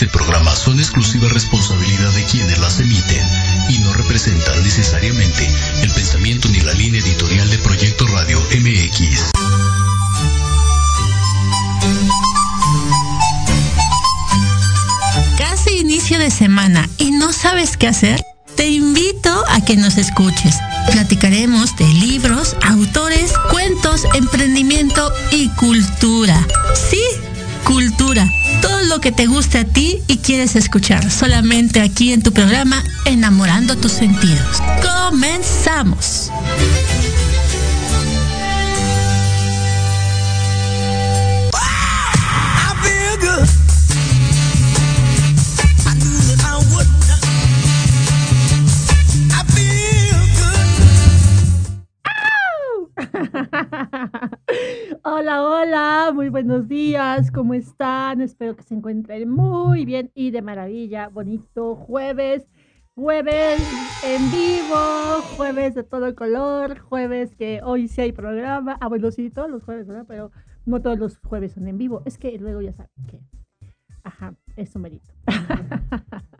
este programa son exclusiva responsabilidad de quienes las emiten y no representan necesariamente el pensamiento ni la línea editorial de Proyecto Radio MX. Casi inicio de semana y no sabes qué hacer. Te invito a que nos escuches. Platicaremos de libros, autores, cuentos, emprendimiento y cultura. Sí, cultura. Todo lo que te guste a ti y quieres escuchar solamente aquí en tu programa Enamorando tus sentidos. Comenzamos. Hola, hola, muy buenos días, ¿cómo están? Espero que se encuentren muy bien y de maravilla. Bonito jueves, jueves en vivo, jueves de todo color, jueves que hoy sí hay programa. Ah, bueno, sí, todos los jueves, ¿verdad? Pero no todos los jueves son en vivo. Es que luego ya saben que, ajá, eso merito.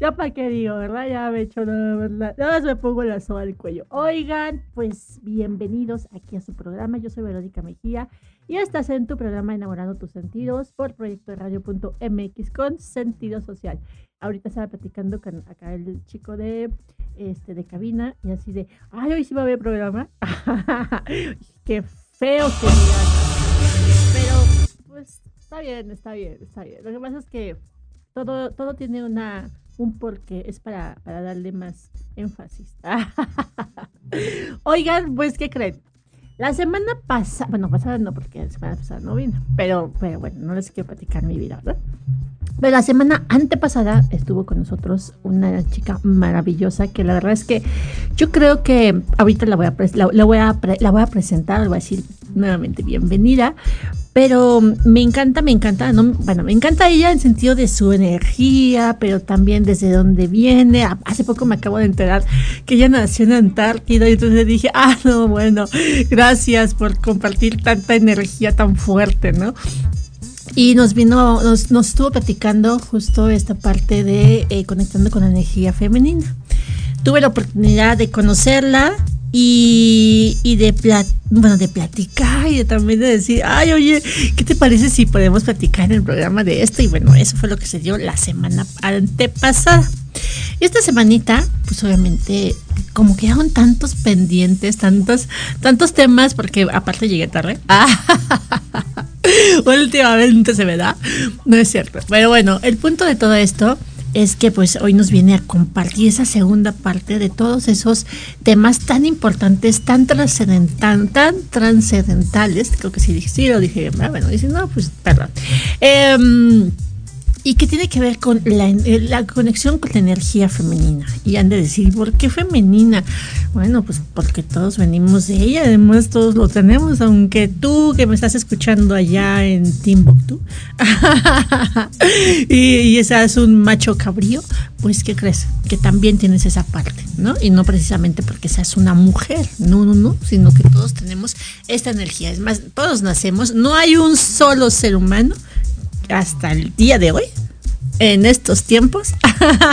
ya para qué digo, ¿verdad? Ya me he hecho nada más, me pongo la soga al cuello. Oigan, pues bienvenidos aquí a su programa. Yo soy Verónica Mejía y estás en tu programa Enamorando tus sentidos por proyecto de radio.mx con sentido social. Ahorita estaba platicando con acá el chico de este de cabina y así de, ay, hoy sí va a haber programa. qué feo que digan. Pero pues está bien, está bien, está bien. Lo que pasa es que todo, todo tiene una, un porqué, es para, para darle más énfasis. Oigan, pues, ¿qué creen? La semana pasada, bueno, pasada no, porque la semana pasada no vino, pero, pero bueno, no les quiero platicar mi vida, ¿verdad? Pero la semana antepasada estuvo con nosotros una chica maravillosa que la verdad es que yo creo que ahorita la voy a, la, voy a, la voy a presentar, voy a decir nuevamente bienvenida, pero me encanta, me encanta, no, bueno, me encanta ella en sentido de su energía, pero también desde dónde viene. Hace poco me acabo de enterar que ella nació en Antártida y entonces dije, ah, no, bueno, gracias por compartir tanta energía tan fuerte, ¿no? Y nos vino, nos, nos estuvo platicando justo esta parte de eh, conectando con la energía femenina. Tuve la oportunidad de conocerla, y, y de, bueno, de platicar y también de decir, ay, oye, ¿qué te parece si podemos platicar en el programa de esto? Y bueno, eso fue lo que se dio la semana antepasada. Y esta semanita, pues obviamente, como quedaron tantos pendientes, tantos, tantos temas, porque aparte llegué tarde. Últimamente se me da. No es cierto. Pero bueno, el punto de todo esto es que pues hoy nos viene a compartir esa segunda parte de todos esos temas tan importantes, tan trascendentales, tan trascendentales, creo que sí, sí lo dije, bueno, dice, no, pues perdón. Eh, y que tiene que ver con eh, la, conexión con la energía femenina. Y han de decir, ¿por qué femenina? Bueno, pues porque todos venimos de ella, además todos lo tenemos, aunque tú que me estás escuchando allá en Timbuktu y, y esa es un macho cabrío, pues ¿qué crees? Que también tienes esa parte, ¿no? Y no precisamente porque seas una mujer, no, no, no, sino que todos tenemos esta energía. Es más, todos nacemos, no hay un solo ser humano hasta el día de hoy, en estos tiempos,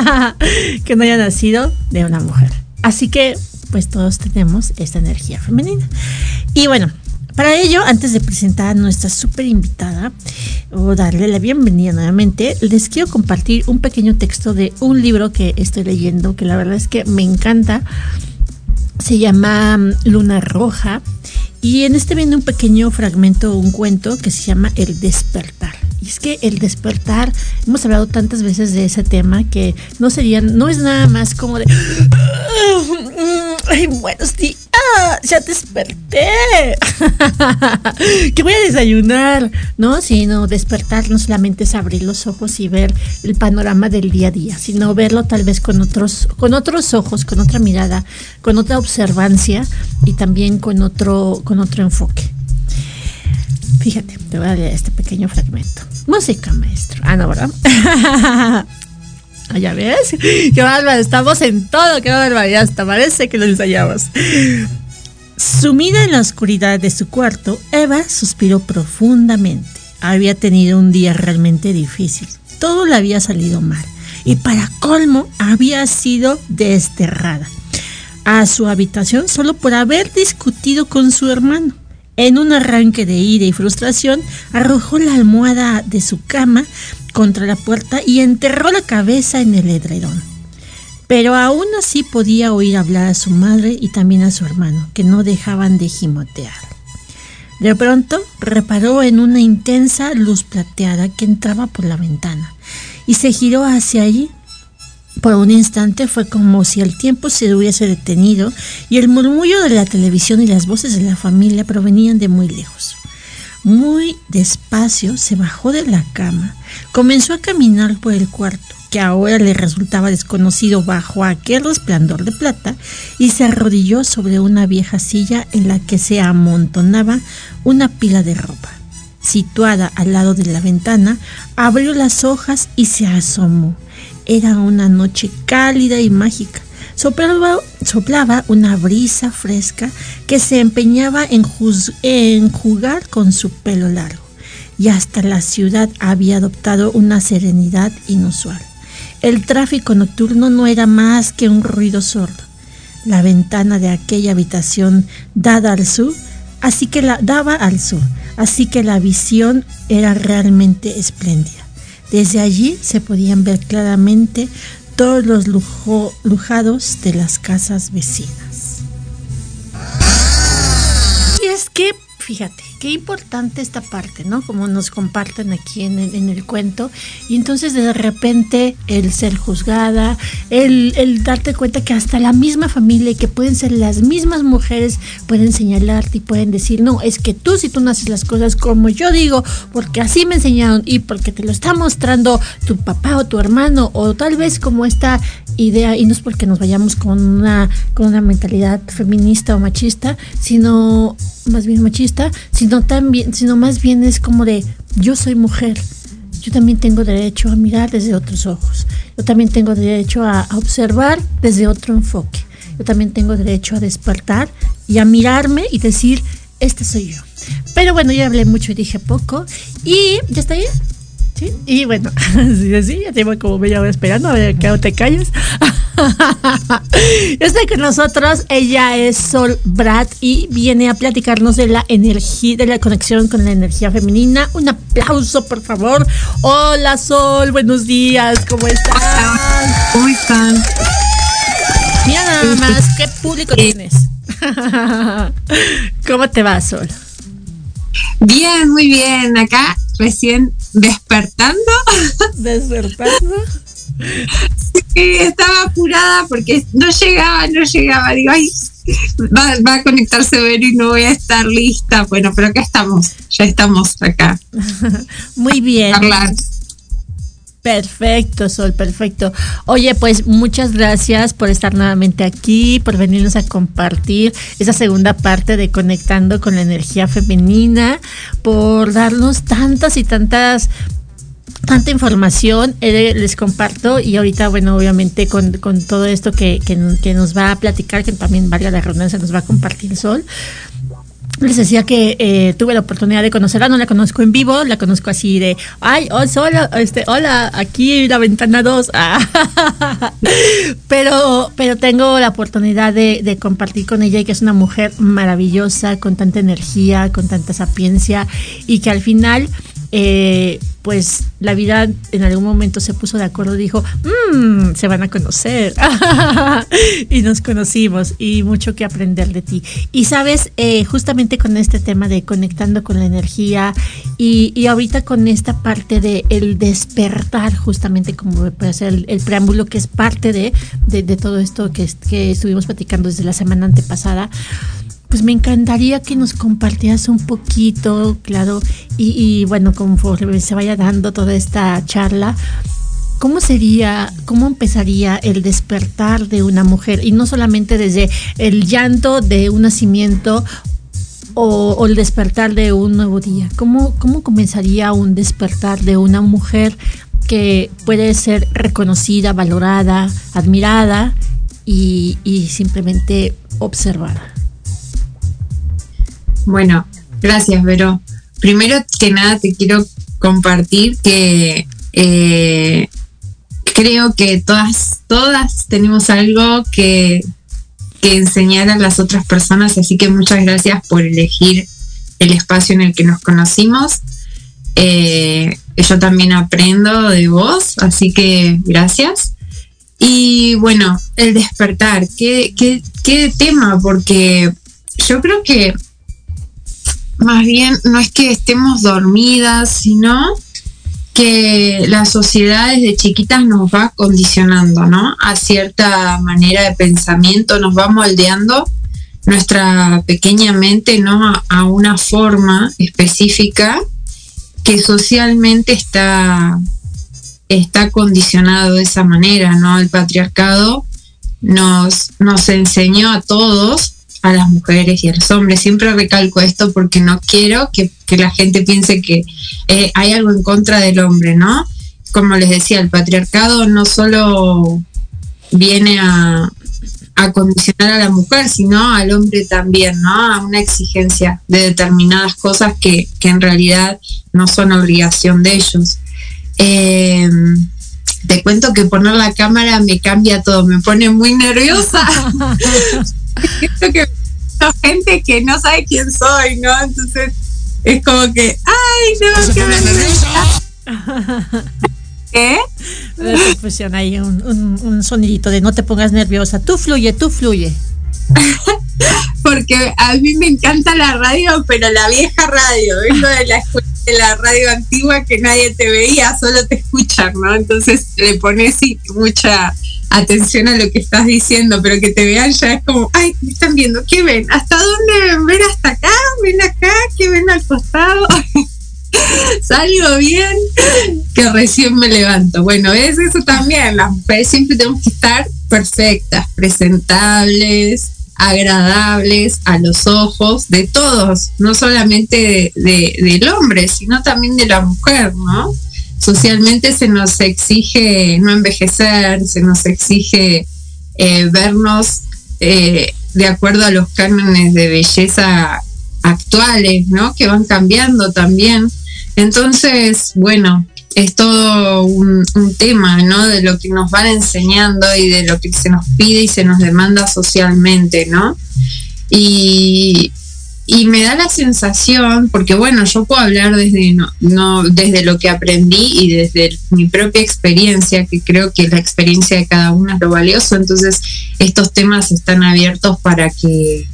que no haya nacido de una mujer. Así que, pues todos tenemos esta energía femenina. Y bueno, para ello, antes de presentar a nuestra súper invitada o darle la bienvenida nuevamente, les quiero compartir un pequeño texto de un libro que estoy leyendo, que la verdad es que me encanta. Se llama mm, Luna Roja y en este viene un pequeño fragmento, un cuento que se llama El despertar. Y es que el despertar, hemos hablado tantas veces de ese tema que no sería, no es nada más como de, ay, buenos días, ya desperté, que voy a desayunar, ¿no? Sino despertar no solamente es abrir los ojos y ver el panorama del día a día, sino verlo tal vez con otros, con otros ojos, con otra mirada, con otra observancia y también con otro, con otro enfoque. Fíjate, te voy a leer este pequeño fragmento. Música, maestro. Ah, no, ¿verdad? ya ves, qué bárbaro, estamos en todo, qué bárbaro, ya hasta parece que lo ensayamos. Sumida en la oscuridad de su cuarto, Eva suspiró profundamente. Había tenido un día realmente difícil. Todo le había salido mal. Y para colmo, había sido desterrada a su habitación solo por haber discutido con su hermano. En un arranque de ira y frustración, arrojó la almohada de su cama contra la puerta y enterró la cabeza en el edredón. Pero aún así podía oír hablar a su madre y también a su hermano, que no dejaban de gimotear. De pronto reparó en una intensa luz plateada que entraba por la ventana y se giró hacia allí. Por un instante fue como si el tiempo se hubiese detenido y el murmullo de la televisión y las voces de la familia provenían de muy lejos. Muy despacio se bajó de la cama, comenzó a caminar por el cuarto, que ahora le resultaba desconocido bajo aquel resplandor de plata, y se arrodilló sobre una vieja silla en la que se amontonaba una pila de ropa. Situada al lado de la ventana, abrió las hojas y se asomó. Era una noche cálida y mágica. Soplaba, una brisa fresca que se empeñaba en, en jugar con su pelo largo, y hasta la ciudad había adoptado una serenidad inusual. El tráfico nocturno no era más que un ruido sordo. La ventana de aquella habitación dada al sur, así que la daba al sur, así que la visión era realmente espléndida. Desde allí se podían ver claramente todos los lujados de las casas vecinas. Y es que, fíjate, qué importante esta parte, ¿no? Como nos comparten aquí en el, cuento. Y entonces de repente el ser juzgada, el, el, darte cuenta que hasta la misma familia y que pueden ser las mismas mujeres pueden señalarte y pueden decir, no, es que tú si tú no haces las cosas como yo digo, porque así me enseñaron y porque te lo está mostrando tu papá o tu hermano o tal vez como esta idea, y no es porque nos vayamos con una, con una mentalidad feminista o machista, sino más bien machista, sino también, sino más bien es como de yo soy mujer, yo también tengo derecho a mirar desde otros ojos, yo también tengo derecho a, observar desde otro enfoque, yo también tengo derecho a despertar y a mirarme y decir, este soy yo. Pero bueno, ya hablé mucho y dije poco. Y ya está bien. ¿Sí? Y bueno, sí, sí, ya tengo como media hora esperando a ver que no te calles. Está con nosotros, ella es Sol Brad y viene a platicarnos de la energía, de la conexión con la energía femenina. Un aplauso, por favor. Hola Sol, buenos días, ¿cómo estás? ¿Cómo están? Mira nada más, ¿qué público tienes? ¿Cómo te va, Sol? Bien, muy bien. Acá recién despertando. ¿Despertando? Sí, estaba apurada porque no llegaba, no llegaba. Digo, ay, va, a conectarse Vero y no voy a estar lista. Bueno, pero acá estamos, ya estamos acá. Muy bien. Perfecto, Sol, perfecto. Oye, pues muchas gracias por estar nuevamente aquí, por venirnos a compartir esa segunda parte de Conectando con la Energía Femenina, por darnos tantas y tantas tanta información, eh, les comparto y ahorita, bueno, obviamente con, todo esto que, que, nos va a platicar, que también valga la redundancia, nos va a compartir Sol, les decía que eh, tuve la oportunidad de conocerla, no la conozco en vivo, la conozco así de, ay, oh, hola, este, hola, aquí la ventana 2. pero, pero tengo la oportunidad de, de, compartir con ella y que es una mujer maravillosa, con tanta energía, con tanta sapiencia y que al final eh, pues la vida en algún momento se puso de acuerdo y dijo, mmm, se van a conocer. y nos conocimos y mucho que aprender de ti. Y sabes, eh, justamente con este tema de conectando con la energía y, ahorita con esta parte de el despertar, justamente como puede ser el, preámbulo que es parte de, de, todo esto que, que estuvimos platicando desde la semana antepasada pues me encantaría que nos compartieras un poquito, claro, y, bueno, conforme se vaya dando toda esta charla, ¿cómo sería, cómo empezaría el despertar de una mujer? Y no solamente desde el llanto de un nacimiento o, el despertar de un nuevo día. ¿Cómo, ¿Cómo comenzaría un despertar de una mujer que puede ser reconocida, valorada, admirada y simplemente observada? Bueno, gracias, Vero. Primero que nada te quiero compartir que eh, creo que todas, todas tenemos algo que, que enseñar a las otras personas, así que muchas gracias por elegir el espacio en el que nos conocimos. Eh, yo también aprendo de vos, así que gracias. Y bueno, el despertar, ¿qué, qué, qué tema? Porque yo creo que más bien no es que estemos dormidas, sino que la sociedad desde chiquitas nos va condicionando, ¿no? A cierta manera de pensamiento, nos va moldeando nuestra pequeña mente, ¿no? A, una forma específica que socialmente está, está condicionado de esa manera, ¿no? El patriarcado nos, nos enseñó a todos a las mujeres y a los hombres. Siempre recalco esto porque no quiero que, la gente piense que eh, hay algo en contra del hombre, ¿no? Como les decía, el patriarcado no solo viene a, a condicionar a la mujer, sino al hombre también, ¿no? A una exigencia de determinadas cosas que, que en realidad no son obligación de ellos. Eh, te cuento que poner la cámara me cambia todo, me pone muy nerviosa. que gente que no sabe quién soy, ¿no? Entonces es como que, ay, no, qué nerviosa. ¿Qué? Funciona ahí un, un, un sonidito de no te pongas nerviosa. Tú fluye, tú fluye. Porque a mí me encanta la radio, pero la vieja radio. Vengo de la escuela de la radio antigua que nadie te veía, solo te escuchan, ¿no? Entonces le pones mucha atención a lo que estás diciendo, pero que te vean ya es como, ay, me están viendo, ¿qué ven? ¿Hasta dónde ven? ¿Hasta acá? ¿Ven acá? ¿Qué ven al costado? Salgo bien, que recién me levanto. Bueno, es eso también, las mujeres siempre tenemos que estar perfectas, presentables, agradables a los ojos de todos, no solamente de, del hombre, sino también de la mujer, ¿no? Socialmente se nos exige no envejecer, se nos exige eh, vernos eh, de acuerdo a los cánones de belleza actuales, ¿no? Que van cambiando también. Entonces, bueno, es todo un, tema, ¿no? De lo que nos van enseñando y de lo que se nos pide y se nos demanda socialmente, ¿no? Y, me da la sensación, porque bueno, yo puedo hablar desde, no, desde lo que aprendí y desde mi propia experiencia, que creo que la experiencia de cada uno es lo valioso, entonces estos temas están abiertos para que,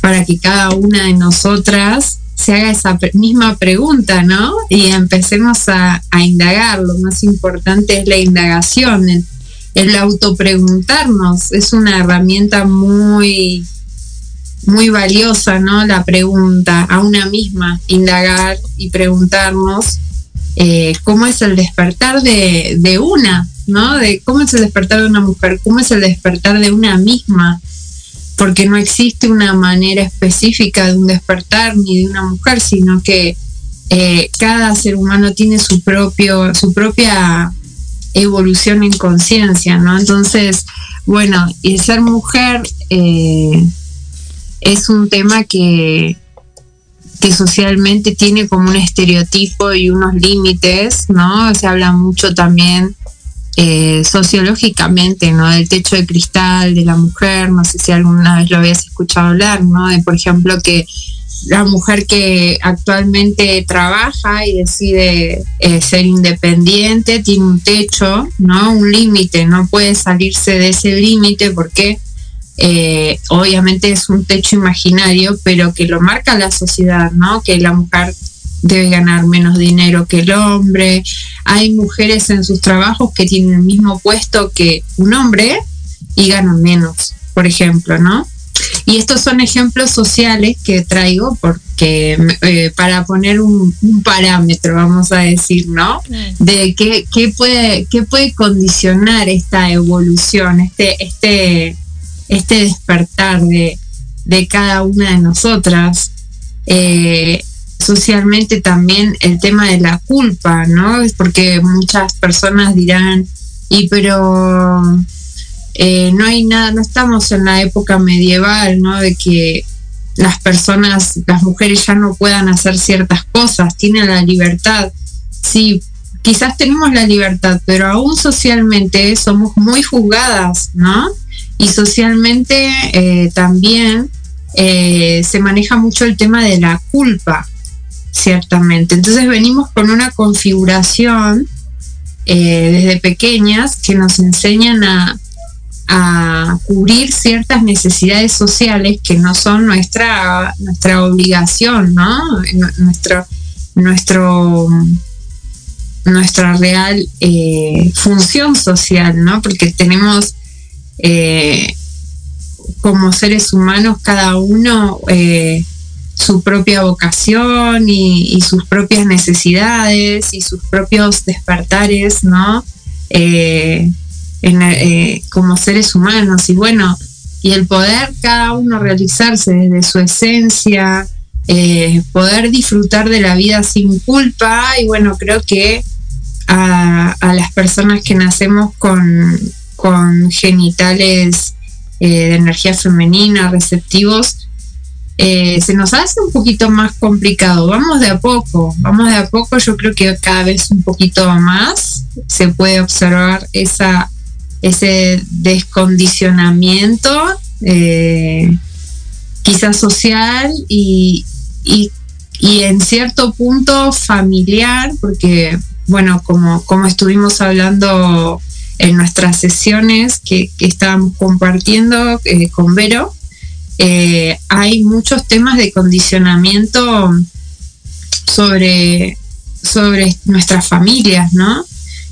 para que cada una de nosotras se haga esa misma pregunta, ¿no? Y empecemos a, indagar. Lo más importante es la indagación, el, el autopreguntarnos. Es una herramienta muy, muy valiosa, ¿no? La pregunta a una misma, indagar y preguntarnos eh, cómo es el despertar de, de una, ¿no? De cómo es el despertar de una mujer, cómo es el despertar de una misma porque no existe una manera específica de un despertar ni de una mujer, sino que eh, cada ser humano tiene su propio, su propia evolución en conciencia, ¿no? Entonces, bueno, y ser mujer eh, es un tema que, que socialmente tiene como un estereotipo y unos límites, ¿no? Se habla mucho también eh, sociológicamente, ¿no? Del techo de cristal de la mujer, no sé si alguna vez lo habías escuchado hablar, ¿no? De, por ejemplo, que la mujer que actualmente trabaja y decide eh, ser independiente tiene un techo, ¿no? Un límite, no puede salirse de ese límite porque eh, obviamente es un techo imaginario, pero que lo marca la sociedad, ¿no? Que la mujer debe ganar menos dinero que el hombre. Hay mujeres en sus trabajos que tienen el mismo puesto que un hombre y ganan menos, por ejemplo, ¿no? Y estos son ejemplos sociales que traigo porque eh, para poner un, parámetro, vamos a decir, ¿no? De qué, qué, puede, qué puede condicionar esta evolución, este, este, este despertar de, de cada una de nosotras. Eh, socialmente también el tema de la culpa, ¿no? Es porque muchas personas dirán, y pero eh, no hay nada, no estamos en la época medieval, ¿no? De que las personas, las mujeres ya no puedan hacer ciertas cosas, tienen la libertad. Sí, quizás tenemos la libertad, pero aún socialmente somos muy juzgadas, ¿no? Y socialmente eh, también eh, se maneja mucho el tema de la culpa, ciertamente. Entonces venimos con una configuración eh, desde pequeñas que nos enseñan a, cubrir ciertas necesidades sociales que no son nuestra, nuestra obligación, ¿no? Nuestro, nuestro, nuestra real eh, función social, ¿no? Porque tenemos eh, como seres humanos cada uno su propia vocación y, sus propias necesidades y sus propios despertares, ¿no? eh, como seres humanos y bueno, y el poder cada uno realizarse desde su esencia, eh, poder disfrutar de la vida sin culpa y bueno, creo que a, a las personas que nacemos con, con genitales eh, de energía femenina, receptivos, eh, se nos hace un poquito más complicado. Vamos de a poco, vamos de a poco. Yo creo que cada vez un poquito más se puede observar esa ese descondicionamiento, eh, quizás social y, y, en cierto punto familiar, porque, bueno, como, como estuvimos hablando en nuestras sesiones que, estábamos compartiendo eh, con Vero, eh, hay muchos temas de condicionamiento sobre, sobre nuestras familias, ¿no?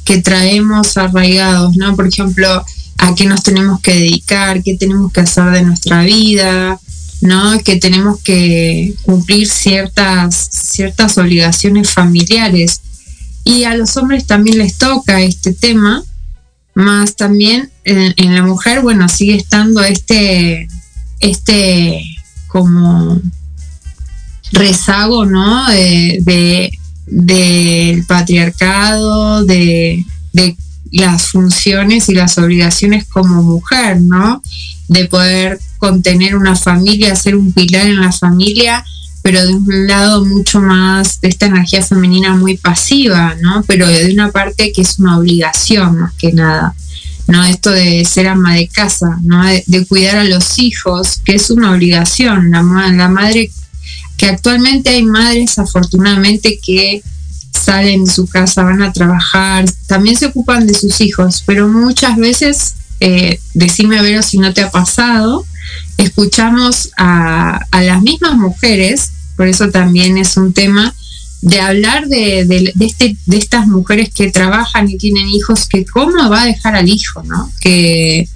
que traemos arraigados, ¿no? Por ejemplo, a qué nos tenemos que dedicar, qué tenemos que hacer de nuestra vida, ¿no? Que tenemos que cumplir ciertas, ciertas obligaciones familiares. Y a los hombres también les toca este tema, más también en, la mujer, bueno, sigue estando este, este como rezago, ¿no? de del patriarcado, de, las funciones y las obligaciones como mujer, ¿no? De poder contener una familia, ser un pilar en la familia, pero de un lado mucho más de esta energía femenina muy pasiva, ¿no? Pero de una parte que es una obligación más que nada, ¿no? Esto de ser ama de casa, ¿no? De, cuidar a los hijos, que es una obligación. La, la madre que actualmente hay madres afortunadamente que salen de su casa, van a trabajar, también se ocupan de sus hijos, pero muchas veces, eh, decime Vero si no te ha pasado, escuchamos a, las mismas mujeres, por eso también es un tema, de hablar de, de, este, de estas mujeres que trabajan y tienen hijos, que cómo va a dejar al hijo, ¿no? Que,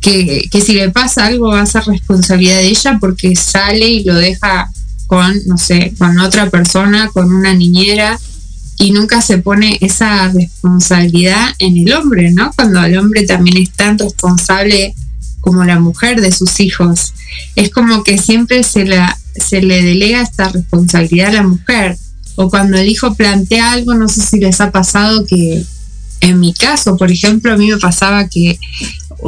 que, si le pasa algo va a ser responsabilidad de ella porque sale y lo deja con, no sé, con otra persona, con una niñera, y nunca se pone esa responsabilidad en el hombre, ¿no? Cuando el hombre también es tan responsable como la mujer de sus hijos. Es como que siempre se, la, se le delega esta responsabilidad a la mujer. O cuando el hijo plantea algo, no sé si les ha pasado que, en mi caso, por ejemplo, a mí me pasaba que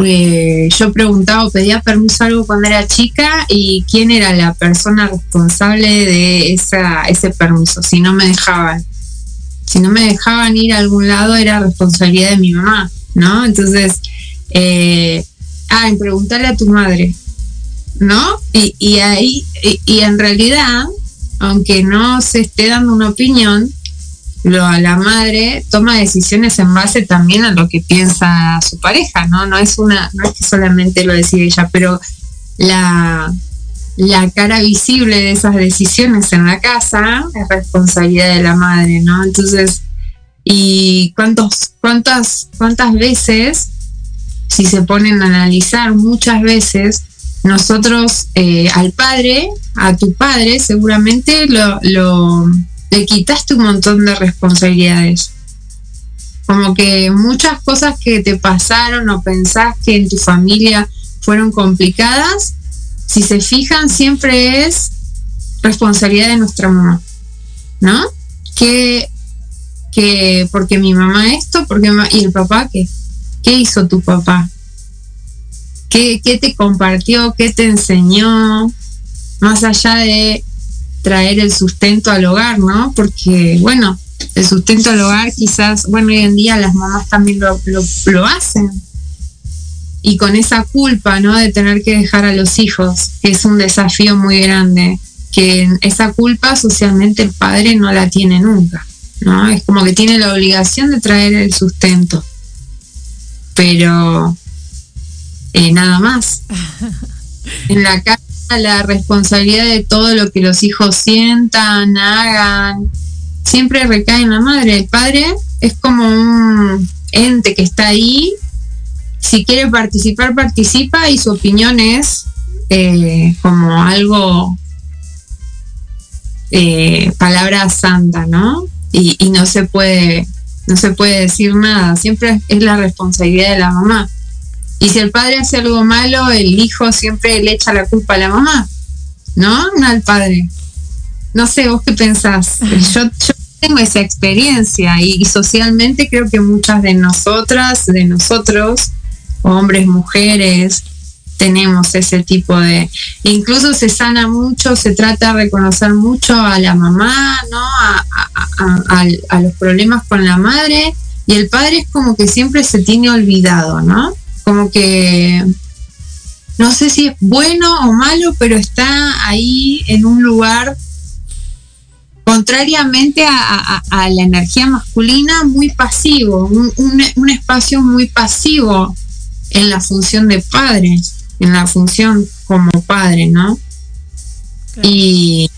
eh, yo preguntaba pedía permiso algo cuando era chica y quién era la persona responsable de esa, ese permiso, si no me dejaban. Si no me dejaban ir a algún lado era responsabilidad de mi mamá, ¿no? Entonces, eh, ah, en preguntarle a tu madre, ¿no? Y, y ahí, y en realidad, aunque no se esté dando una opinión, lo, la madre toma decisiones en base también a lo que piensa su pareja, ¿no? No es una, no es que solamente lo decide ella, pero la, la cara visible de esas decisiones en la casa es responsabilidad de la madre, ¿no? Entonces, y cuántos, cuántas, cuántas veces, si se ponen a analizar, muchas veces nosotros eh, al padre, a tu padre, seguramente lo, le quitaste un montón de responsabilidades. Como que muchas cosas que te pasaron o pensás que en tu familia fueron complicadas, si se fijan, siempre es responsabilidad de nuestra mamá, ¿no? Que, que porque mi mamá esto, porque y el papá qué, ¿qué hizo tu papá? ¿Qué, ¿Qué te compartió? ¿Qué te enseñó? más allá de traer el sustento al hogar, ¿no? Porque, bueno, el sustento al hogar quizás, bueno, hoy en día las mamás también lo, lo, hacen. Y con esa culpa, ¿no? De tener que dejar a los hijos, que es un desafío muy grande, que esa culpa socialmente el padre no la tiene nunca, ¿no? Es como que tiene la obligación de traer el sustento. Pero eh, nada más. En la casa la responsabilidad de todo lo que los hijos sientan, hagan, siempre recae en la madre. El padre es como un ente que está ahí. Si quiere participar, participa y su opinión es eh, como algo, eh, palabra santa, ¿no? Y, y, no se puede, no se puede decir nada. Siempre es la responsabilidad de la mamá. Y si el padre hace algo malo, el hijo siempre le echa la culpa a la mamá, ¿no? No al padre. No sé, vos qué pensás. Yo, yo tengo esa experiencia y, socialmente creo que muchas de nosotras, de nosotros, hombres, mujeres, tenemos ese tipo de... Incluso se sana mucho, se trata de reconocer mucho a la mamá, ¿no? A, a los problemas con la madre y el padre es como que siempre se tiene olvidado, ¿no? Como que no sé si es bueno o malo, pero está ahí en un lugar contrariamente a, la energía masculina, muy pasivo, un, espacio muy pasivo en la función de padre, en la función como padre, ¿no? Y,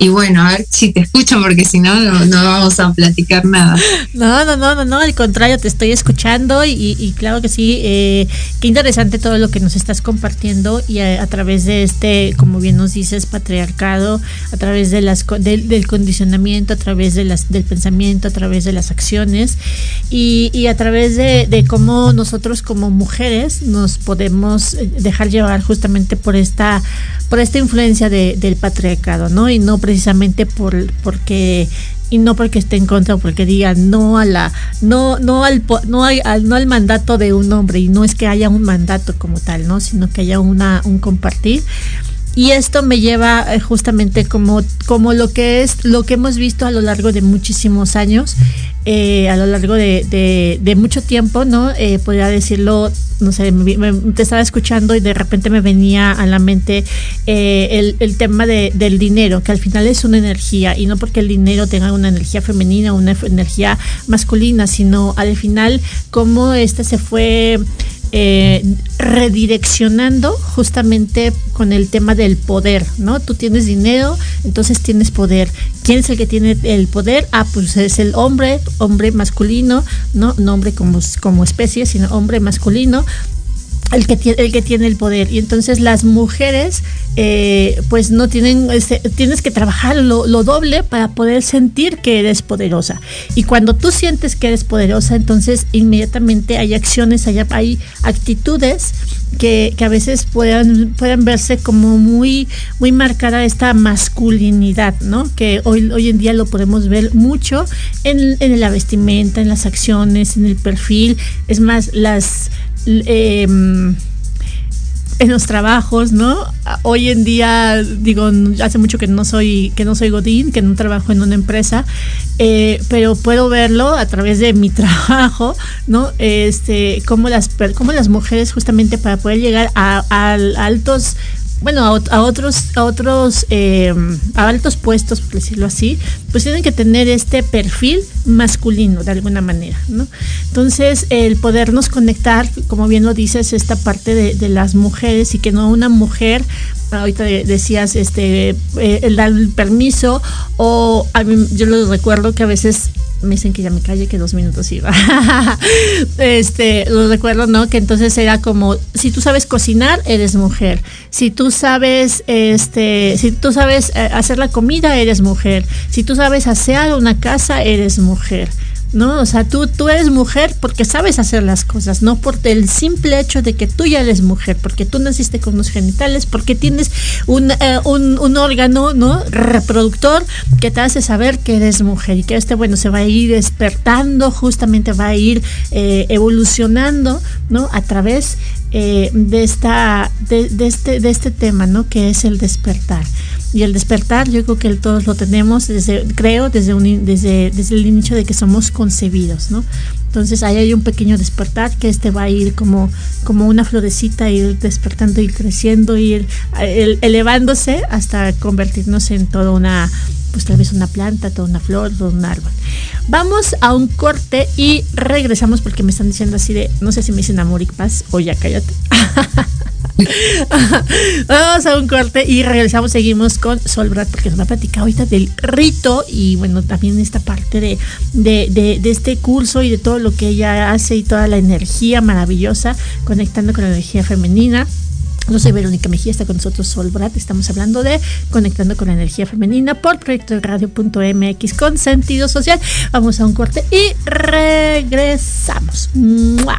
y bueno, a ver si te escucho porque si no, no, vamos a platicar nada. No, no, no, no, no, al contrario, te estoy escuchando y, claro que sí, eh, qué interesante todo lo que nos estás compartiendo y a, través de este, como bien nos dices, patriarcado, a través de las del condicionamiento, a través de las del pensamiento, a través de las acciones y, y a través de, cómo nosotros como mujeres nos podemos dejar llevar justamente por esta por esta influencia de, del patriarcado, ¿no? Y no precisamente por porque y no porque esté en contra o porque diga no a la no no al no al, no al mandato de un hombre y no es que haya un mandato como tal, ¿no? Sino que haya una un compartir y esto me lleva eh, justamente como, como lo que es lo que hemos visto a lo largo de muchísimos años, eh, a lo largo de, mucho tiempo, ¿no? Eh, podría decirlo, no sé, te estaba escuchando y de repente me venía a la mente el, el, tema de, del dinero, que al final es una energía, y no porque el dinero tenga una energía femenina o una energía masculina, sino al final cómo este se fue eh, redireccionando justamente con el tema del poder, ¿no? Tú tienes dinero, entonces tienes poder. ¿Quién es el que tiene el poder? Ah, pues es el hombre, hombre masculino, ¿no? No hombre como, como especie, sino hombre masculino, el que, tiene, el que tiene el poder. Y entonces las mujeres, eh, pues no tienen, tienes que trabajar lo, doble para poder sentir que eres poderosa. Y cuando tú sientes que eres poderosa, entonces inmediatamente hay acciones, hay, hay actitudes que, que, a veces puedan, puedan verse como muy, muy marcada esta masculinidad, ¿no? Que hoy, hoy en día lo podemos ver mucho en, en la vestimenta, en las acciones, en el perfil. Es más, las Em, en los trabajos, ¿no? Hoy en día, digo, hace mucho que no soy, que no soy Godín, que no trabajo en una empresa, eh, pero puedo verlo a través de mi trabajo, ¿no? Este, como las, como las mujeres justamente para poder llegar a altos bueno, a, otros, a otros, eh, a altos puestos, por decirlo así, pues tienen que tener este perfil masculino de alguna manera, ¿no? Entonces, el podernos conectar, como bien lo dices, esta parte de, las mujeres y que no una mujer ahorita decías este eh, el dar el permiso o a mí, yo lo recuerdo que a veces me dicen que ya me calle, que dos minutos iba. este, lo recuerdo, ¿no? Que entonces era como, si tú sabes cocinar, eres mujer. Si tú sabes, este, si tú sabes eh, hacer la comida, eres mujer. Si tú sabes asear una casa, eres mujer. ¿No? O sea, tú, tú eres mujer porque sabes hacer las cosas, no por el simple hecho de que tú ya eres mujer, porque tú naciste con unos genitales, porque tienes un, eh, un, un, órgano, ¿no? Reproductor que te hace saber que eres mujer y que este, bueno, se va a ir despertando, justamente va a ir eh, evolucionando, ¿no? A través eh, de, esta, de, este, de este tema, ¿no? Que es el despertar y el despertar yo creo que todos lo tenemos desde creo desde un, desde desde el inicio de que somos concebidos no entonces ahí hay un pequeño despertar que este va a ir como como una florecita ir despertando ir creciendo ir el, elevándose hasta convertirnos en toda una pues tal vez una planta toda una flor todo un árbol. Vamos a un corte y regresamos porque me están diciendo así de no sé si me dicen amor y paz o ya cállate Vamos a un corte y regresamos, seguimos con Solbrad porque nos va a platicar ahorita del rito y bueno, también esta parte de, de, de, de, este curso y de todo lo que ella hace y toda la energía maravillosa conectando con la energía femenina. Yo soy Verónica Mejía, está con nosotros Solbrat. Estamos hablando de Conectando con la Energía Femenina por proyecto de radio.mx con sentido social. Vamos a un corte y regresamos. ¡Mua!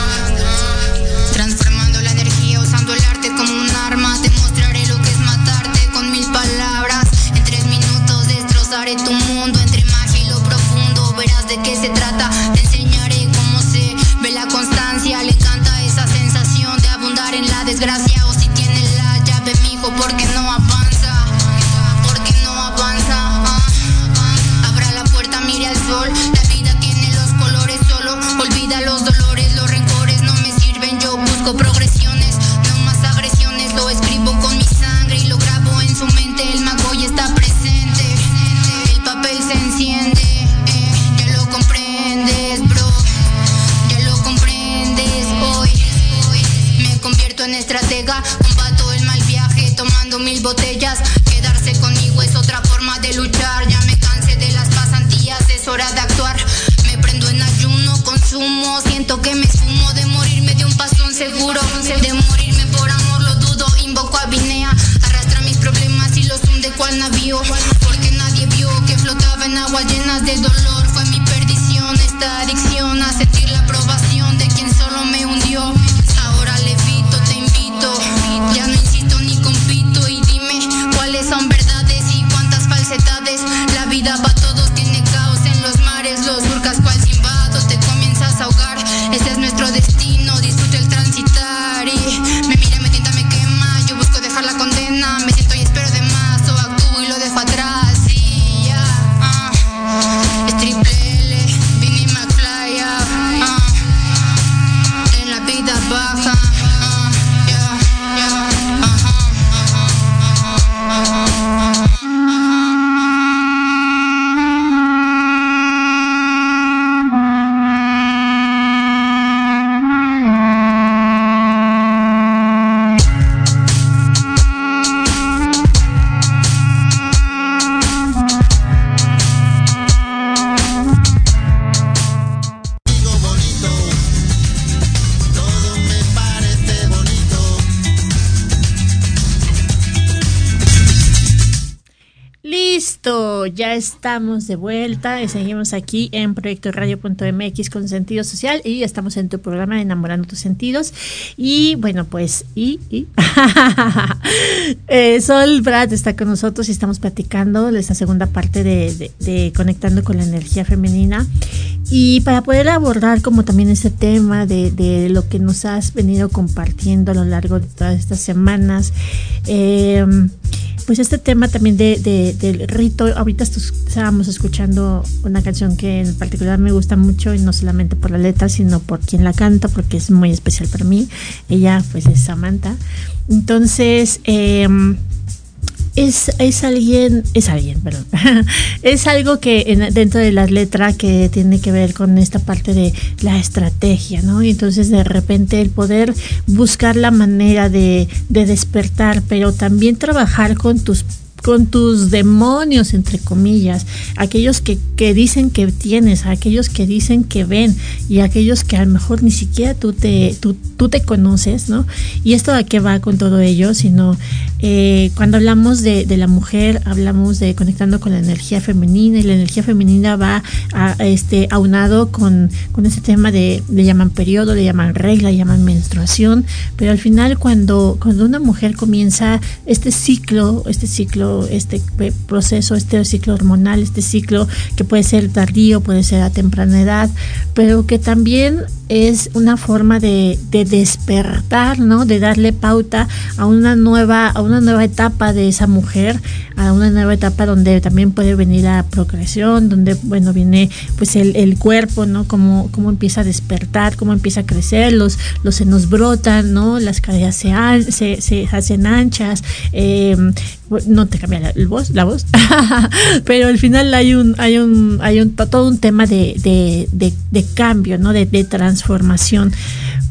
destrozaré tu mundo entre magia y lo profundo. Verás de qué se trata. Te enseñaré cómo se ve la constancia. Le encanta esa sensación de abundar en la desgracia. En estratega. Combato el mal viaje tomando mil botellas. Estamos de vuelta y seguimos aquí en Proyecto Radio.mx con sentido social y estamos en tu programa Enamorando tus sentidos. Y bueno, pues, y, y eh, Sol Brad está con nosotros y estamos platicando esta segunda parte de, de- de Conectando con la Energía Femenina. Y para poder abordar como también ese tema de, de lo que nos has venido compartiendo a lo largo de todas estas semanas, eh, pues este tema también de, de- del rito, ahorita estábamos escuchando una canción que en particular me gusta mucho y no solamente por la letra, sino por quien la canta, porque es muy especial para mí. Ella pues es Samantha. Entonces, em, es, es alguien, es alguien, perdón, es algo que en- dentro de las letras que tiene que ver con esta parte de la estrategia, ¿no? Y entonces de repente el poder buscar la manera de, de despertar, pero también trabajar con tus con tus demonios, entre comillas, aquellos que, que dicen que tienes, aquellos que dicen que ven y aquellos que a lo mejor ni siquiera tú te, tú, tú te conoces, ¿no? Y esto a qué va con todo ello, sino eh, cuando hablamos de, de la mujer, hablamos de conectando con la energía femenina y la energía femenina va a, este, aunado con, con ese tema de, le llaman periodo, le llaman regla, le llaman menstruación, pero al final cuando, cuando una mujer comienza este ciclo, este ciclo, este eh, proceso, este ciclo hormonal, este ciclo que puede ser tardío, puede ser a temprana edad, pero que también es una forma de, de despertar, ¿no? De darle pauta a una nueva, a una nueva etapa de esa mujer, a una nueva etapa donde también puede venir la procreación, donde bueno viene pues el, el cuerpo, ¿no? Cómo, cómo empieza a despertar, cómo empieza a crecer, los, los senos brotan, ¿no? Las caderas se, se, se hacen anchas, eh, no te cambia la, voz, la voz, pero al final hay un, hay un, hay un todo un tema de, de, de, cambio, ¿no? De, de transformación.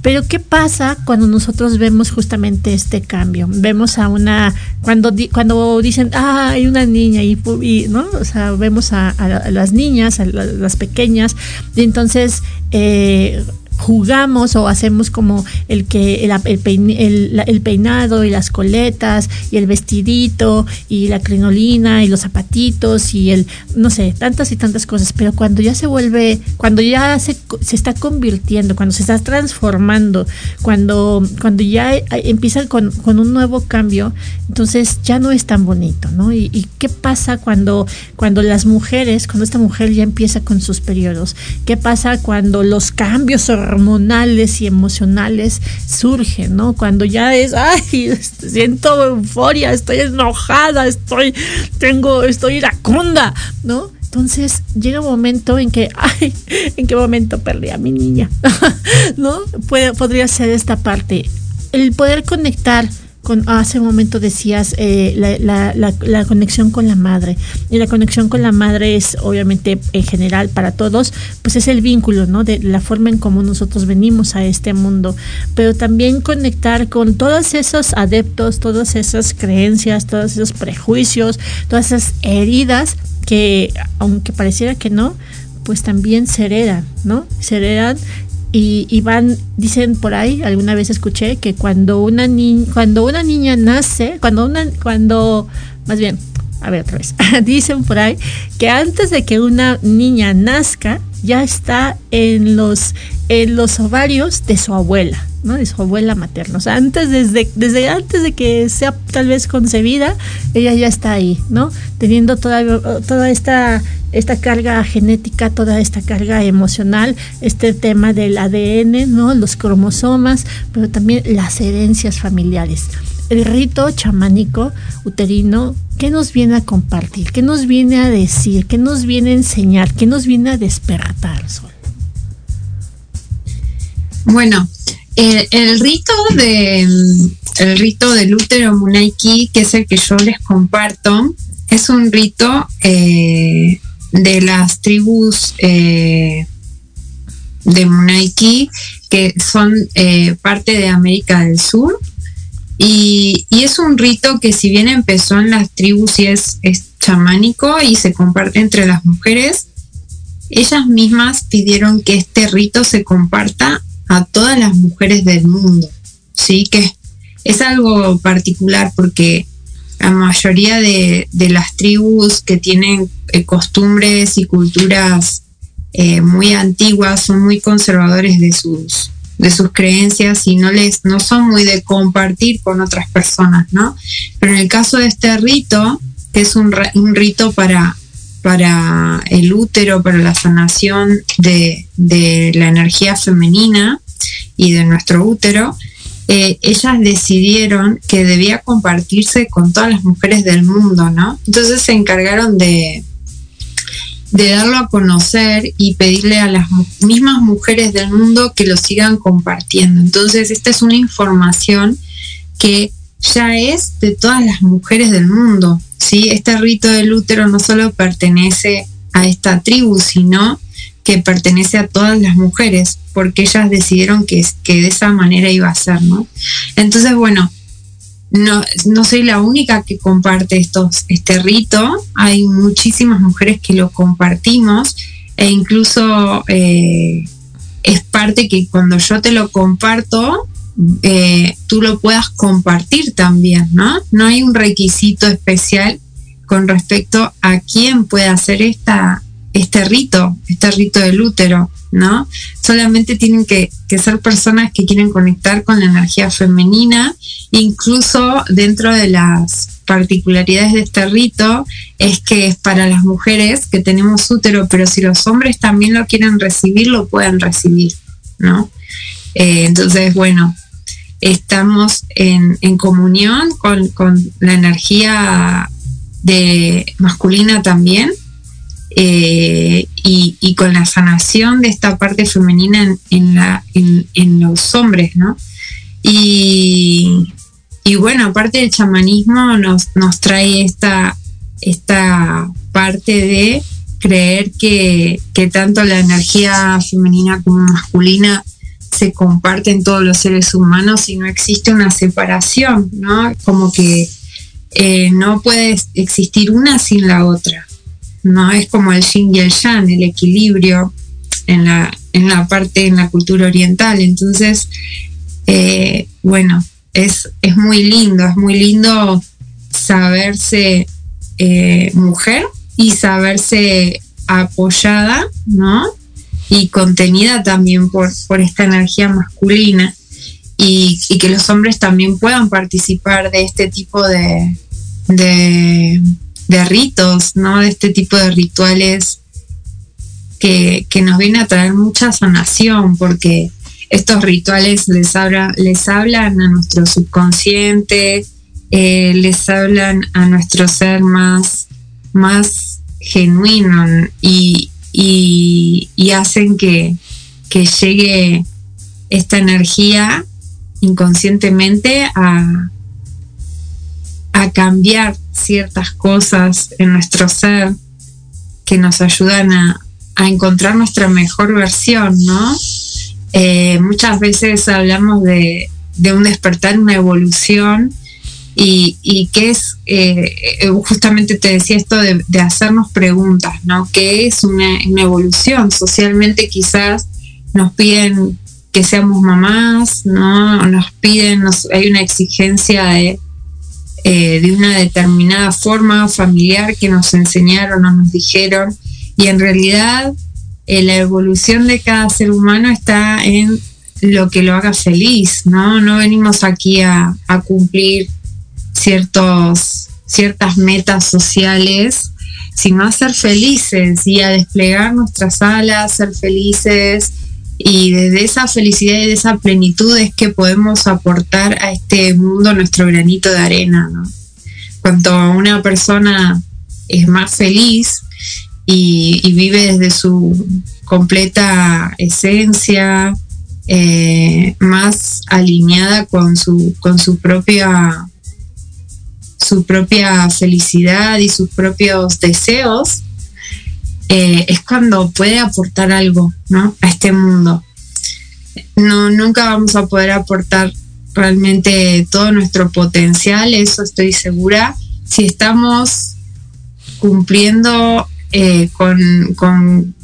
Pero ¿qué pasa cuando nosotros vemos justamente este cambio? Vemos a una, cuando, cuando dicen, ah, hay una niña y, ¿no? O sea, vemos a, las niñas, a la- las pequeñas, y entonces eh, jugamos o hacemos como el que el, el pein- el- peinado y las coletas y el vestidito y la crinolina y los zapatitos y el no sé tantas y tantas cosas. Pero cuando ya se vuelve cuando ya se, se está convirtiendo cuando se está transformando cuando cuando ya eh, empiezan con, con un nuevo cambio entonces ya no es tan bonito no y, y qué pasa cuando cuando las mujeres cuando esta mujer ya empieza con sus periodos qué pasa cuando los cambios hormonales y emocionales surgen, ¿no? Cuando ya es, ay, siento euforia, estoy enojada, estoy, tengo, estoy iracunda, ¿no? Entonces llega un momento en que, ay, ¿en qué momento perdí a mi niña? ¿No? Puede, podría ser esta parte. El poder conectar hace un momento decías eh, la, la conexión con la madre. Y la conexión con la madre es obviamente en general para todos, pues es el vínculo, ¿no? De la forma en cómo nosotros venimos a este mundo. Pero también conectar con todos esos adeptos, todas esas creencias, todos esos prejuicios, todas esas heridas que, aunque pareciera que no, pues también se heredan, ¿no? Se heredan y, van, dicen por ahí, alguna vez escuché que cuando una niña, cuando una niña nace, cuando una, cuando, más bien, a ver otra vez, dicen por ahí que antes de que una niña nazca, ya está en los, en los ovarios de su abuela, ¿no? De su abuela materna. O sea, antes, desde, desde antes de que sea tal vez concebida, ella ya está ahí, ¿no? Teniendo toda, toda esta, esta carga genética, toda esta carga emocional, este tema del ADN, ¿no? Los cromosomas, pero también las herencias familiares. El rito chamánico uterino, ¿qué nos viene a compartir? ¿Qué nos viene a decir? ¿Qué nos viene a enseñar? ¿Qué nos viene a despertar, Sol? Bueno, el, rito de el rito del útero Munaiki, que es el que yo les comparto, es un rito eh, de las tribus eh, de Munaiki que son eh, parte de América del Sur. Y, es un rito que si bien empezó en las tribus y es, chamánico y se comparte entre las mujeres, ellas mismas pidieron que este rito se comparta a todas las mujeres del mundo. Sí, que es algo particular porque la mayoría de, de las tribus que tienen eh, costumbres y culturas eh, muy antiguas son muy conservadores de sus de sus creencias y no les no son muy de compartir con otras personas, ¿no? Pero en el caso de este rito, que es un, un rito para para el útero, para la sanación de, de la energía femenina y de nuestro útero, eh, ellas decidieron que debía compartirse con todas las mujeres del mundo, ¿no? Entonces se encargaron de, de darlo a conocer y pedirle a las mismas mujeres del mundo que lo sigan compartiendo. Entonces, esta es una información que ya es de todas las mujeres del mundo. ¿sí? Este rito del útero no solo pertenece a esta tribu, sino que pertenece a todas las mujeres, porque ellas decidieron que, que de esa manera iba a ser, ¿no? Entonces, bueno, no, no soy la única que comparte estos, este rito, hay muchísimas mujeres que lo compartimos e incluso eh, es parte que cuando yo te lo comparto, eh, tú lo puedas compartir también, ¿no? No hay un requisito especial con respecto a quién puede hacer esta, este rito, este rito del útero, ¿no? Solamente tienen que, ser personas que quieren conectar con la energía femenina, incluso dentro de las particularidades de este rito es que es para las mujeres que tenemos útero, pero si los hombres también lo quieren recibir, lo pueden recibir, ¿no? Eh, entonces, bueno, estamos en, comunión con, con, la energía de masculina también eh, y, con la sanación de esta parte femenina en, la, en, los hombres, ¿no? Y, bueno, aparte del chamanismo nos, trae esta, esta parte de creer que, que tanto la energía femenina como masculina se comparten todos los seres humanos y no existe una separación, ¿no? Como que eh, no puede existir una sin la otra, ¿no? Es como el yin y el yang, el equilibrio en la, en la parte, en la cultura oriental. Entonces, eh, bueno, es, es muy lindo, es muy lindo saberse eh, mujer y saberse apoyada, ¿no? y contenida también por, por esta energía masculina y, que los hombres también puedan participar de este tipo de, de, ritos, ¿no? De este tipo de rituales que, nos vienen a traer mucha sanación porque estos rituales les, habla, les hablan a nuestro subconsciente, eh, les hablan a nuestro ser más, más genuino y, y, hacen que, llegue esta energía inconscientemente a, a cambiar ciertas cosas en nuestro ser que nos ayudan a, encontrar nuestra mejor versión, ¿no? Eh, muchas veces hablamos de, de, un despertar, una evolución, y, y que es, eh, eh, justamente te decía esto de, hacernos preguntas, ¿no? ¿Qué es una, evolución? Socialmente quizás nos piden que seamos mamás, ¿no? Nos piden, hay una exigencia de, eh, de una determinada forma familiar que nos enseñaron o nos dijeron, y en realidad la evolución de cada ser humano está en lo que lo haga feliz, ¿no? No venimos aquí a, a cumplir ciertos, ciertas metas sociales, sino a ser felices y a desplegar nuestras alas, ser felices y desde esa felicidad y de esa plenitud es que podemos aportar a este mundo nuestro granito de arena. Cuanto una persona es más feliz y, vive desde su completa esencia, eh, más alineada con su, con su propia su propia felicidad y sus propios deseos, eh, es cuando puede aportar algo ¿no? a este mundo. No, nunca vamos a poder aportar realmente todo nuestro potencial, eso estoy segura, si estamos cumpliendo eh, con, con,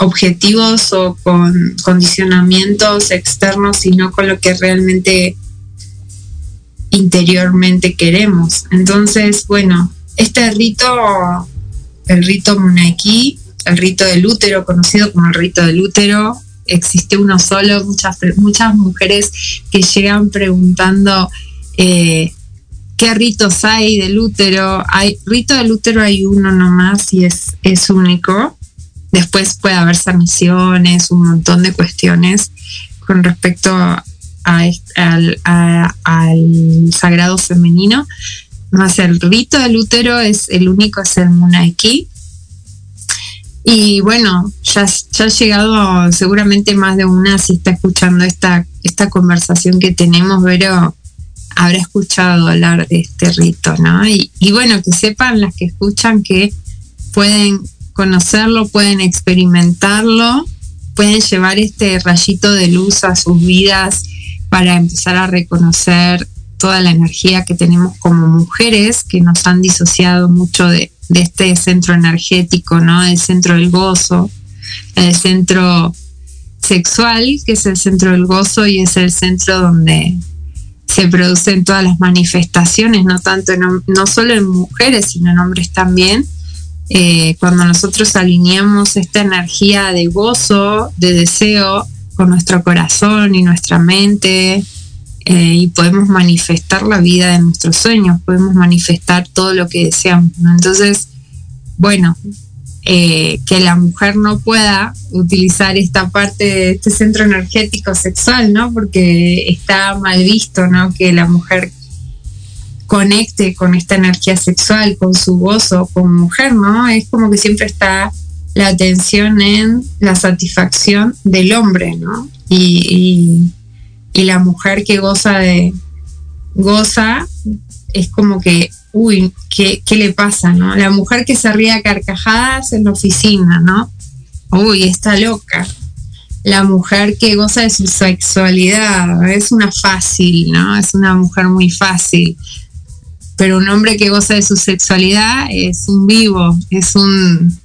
objetivos o con condicionamientos externos, sino con lo que realmente interiormente queremos. Entonces, bueno, este rito, el rito Munaiki, el rito del útero, conocido como el rito del útero, existe uno solo, muchas, muchas mujeres que llegan preguntando eh, qué ritos hay del útero. Hay, rito del útero hay uno nomás y es, es único. Después puede haber sanaciones, un montón de cuestiones con respecto a al, sagrado femenino. Más el rito del útero es el único, el Munaiki. Y bueno, ya, ya ha llegado seguramente más de una si está escuchando esta, esta conversación que tenemos, pero habrá escuchado hablar de este rito, ¿no? Y bueno, que sepan las que escuchan que pueden conocerlo, pueden experimentarlo, pueden llevar este rayito de luz a sus vidas para empezar a reconocer toda la energía que tenemos como mujeres que nos han disociado mucho de, este centro energético, ¿no? El centro del gozo, el centro sexual, que es el centro del gozo y es el centro donde se producen todas las manifestaciones, no tanto no solo en mujeres, sino en hombres también. Eh, cuando nosotros alineamos esta energía de gozo, de deseo con nuestro corazón y nuestra mente, eh, y podemos manifestar la vida de nuestros sueños, podemos manifestar todo lo que deseamos. ¿no? Entonces, bueno, eh, que la mujer no pueda utilizar esta parte de este centro energético sexual, ¿no? Porque está mal visto, ¿no? Que la mujer conecte con esta energía sexual, con su gozo como mujer, ¿no? Es como que siempre está la atención en la satisfacción del hombre, ¿no? Y, y, y la mujer que goza de goza es como que uy, ¿qué, ¿qué, le pasa, no? La mujer que se ríe a carcajadas en la oficina, ¿no? Uy, está loca. La mujer que goza de su sexualidad, es una fácil, ¿no? Es una mujer muy fácil. Pero un hombre que goza de su sexualidad es un vivo, es un,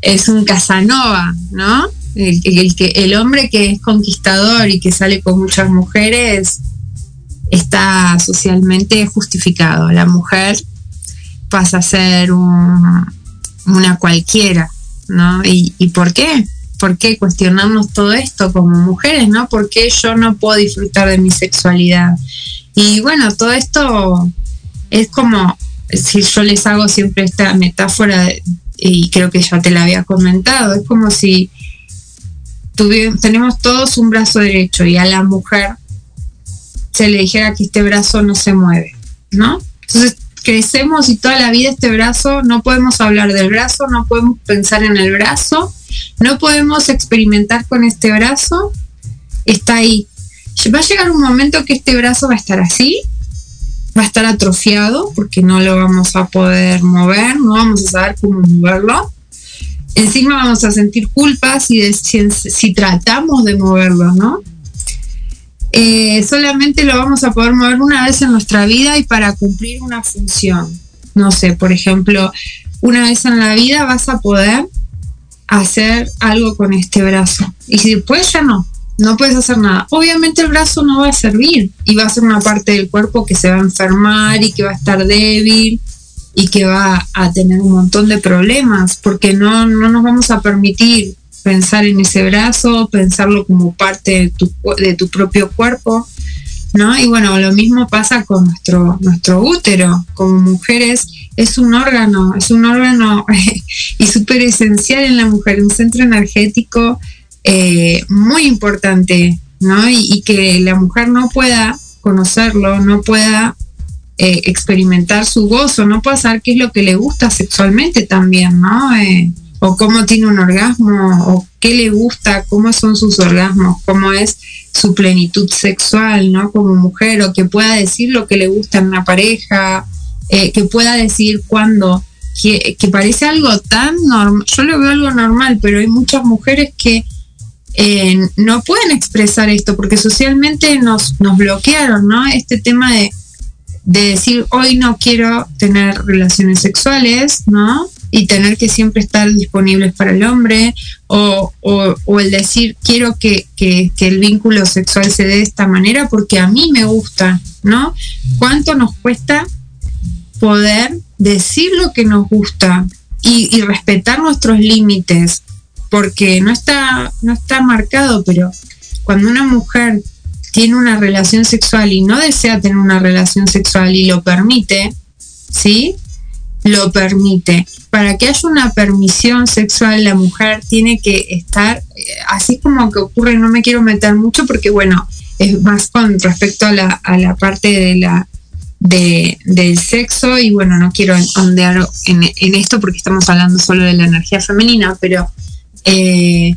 es un Casanova, ¿no? El, el, el, hombre que es conquistador y que sale con muchas mujeres está socialmente justificado. La mujer pasa a ser un, una cualquiera, ¿no? ¿Y, ¿Y, por qué? ¿Por qué cuestionarnos todo esto como mujeres, ¿no? ¿Por qué yo no puedo disfrutar de mi sexualidad? Y bueno, todo esto es como, si yo les hago siempre esta metáfora, y creo que ya te la había comentado, es como si tenemos todos un brazo derecho y a la mujer se le dijera que este brazo no se mueve, ¿no? Entonces crecemos y toda la vida este brazo, no podemos hablar del brazo, no podemos pensar en el brazo, no podemos experimentar con este brazo, está ahí. Va a llegar un momento que este brazo va a estar así, va a estar atrofiado porque no lo vamos a poder mover, no vamos a saber cómo moverlo. Encima vamos a sentir culpas si, si, si tratamos de moverlo, ¿no? eh, solamente lo vamos a poder mover una vez en nuestra vida y para cumplir una función. No sé, por ejemplo, una vez en la vida vas a poder hacer algo con este brazo. Y si después ya no, no puedes hacer nada. Obviamente el brazo no va a servir y va a ser una parte del cuerpo que se va a enfermar y que va a estar débil y que va a tener un montón de problemas porque no, no nos vamos a permitir pensar en ese brazo, pensarlo como parte de tu, de tu propio cuerpo, ¿no? Y bueno, lo mismo pasa con nuestro, nuestro útero. Como mujeres es un órgano, es un órgano y súper esencial en la mujer, un centro energético eh, muy importante, ¿no? Y, y, que la mujer no pueda conocerlo, no pueda eh, experimentar su gozo, no pueda saber qué es lo que le gusta sexualmente también, ¿no? Eh, o cómo tiene un orgasmo, o qué le gusta, cómo son sus orgasmos, cómo es su plenitud sexual, ¿no? Como mujer, o que pueda decir lo que le gusta en una pareja, eh, que pueda decir cuándo, que, que, parece algo tan normal, yo lo veo algo normal, pero hay muchas mujeres que eh, no pueden expresar esto porque socialmente nos, nos bloquearon, ¿no? Este tema de, de decir, hoy no quiero tener relaciones sexuales, ¿no? y tener que siempre estar disponibles para el hombre, o, o, el decir quiero que, que, que, el vínculo sexual se dé de esta manera porque a mí me gusta, ¿no? ¿Cuánto nos cuesta poder decir lo que nos gusta y, y respetar nuestros límites? Porque no está, no está marcado, pero cuando una mujer tiene una relación sexual y no desea tener una relación sexual y lo permite, ¿sí? lo permite. Para que haya una permisión sexual, la mujer tiene que estar, así como que ocurre, no me quiero meter mucho porque, bueno, es más con respecto a la, a la parte de la de, del sexo y bueno, no quiero ondear en, en, esto porque estamos hablando solo de la energía femenina, pero eh,